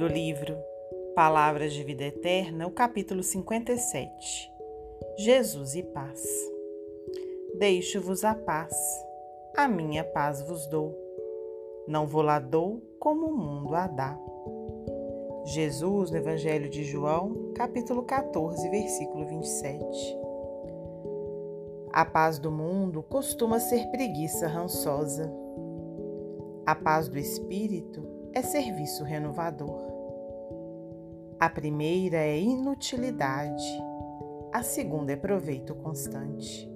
do livro Palavras de Vida Eterna, o capítulo 57 Jesus e Paz. Deixo-vos a paz, a minha paz vos dou. Não vou lá dou como o mundo a dá. Jesus, no Evangelho de João, capítulo 14, versículo 27. A paz do mundo costuma ser preguiça rançosa. A paz do espírito é serviço renovador. A primeira é inutilidade, a segunda é proveito constante.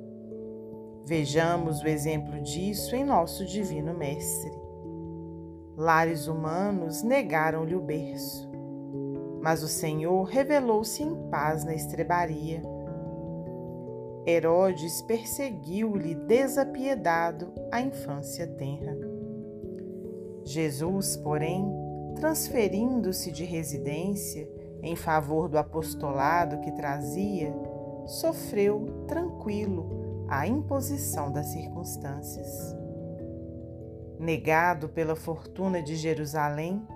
Vejamos o exemplo disso em nosso Divino Mestre. Lares humanos negaram-lhe o berço, mas o Senhor revelou-se em paz na estrebaria. Herodes perseguiu-lhe desapiedado a infância tenra. Jesus, porém, transferindo-se de residência em favor do apostolado que trazia, sofreu tranquilo a imposição das circunstâncias. Negado pela fortuna de Jerusalém,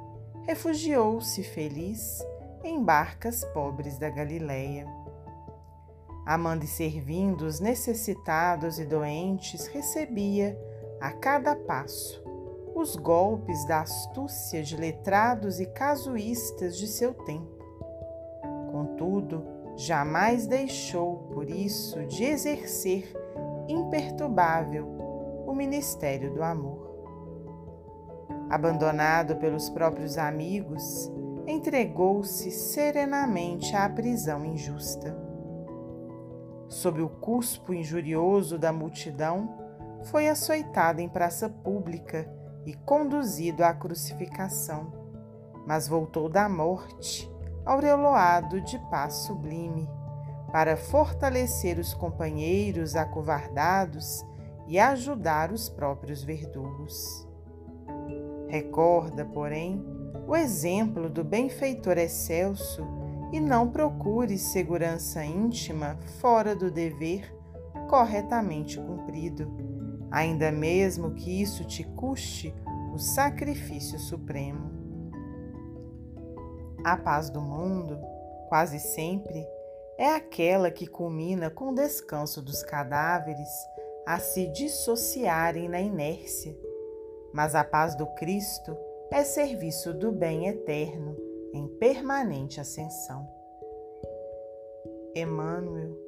refugiou-se feliz em barcas pobres da Galileia. Amando e servindo os necessitados e doentes, recebia, a cada passo, os golpes da astúcia de letrados e casuístas de seu tempo. Contudo, jamais deixou, por isso, de exercer imperturbável o ministério do amor. Abandonado pelos próprios amigos, entregou-se serenamente à prisão injusta. Sob o cuspo injurioso da multidão, foi açoitado em praça pública e conduzido à crucificação, mas voltou da morte, aureolado de paz sublime, para fortalecer os companheiros acovardados e ajudar os próprios verdugos. Recorda, porém, o exemplo do benfeitor excelso e não procure segurança íntima fora do dever corretamente cumprido ainda mesmo que isso te custe o sacrifício supremo. A paz do mundo, quase sempre, é aquela que culmina com o descanso dos cadáveres a se dissociarem na inércia, mas a paz do Cristo é serviço do bem eterno em permanente ascensão. Emmanuel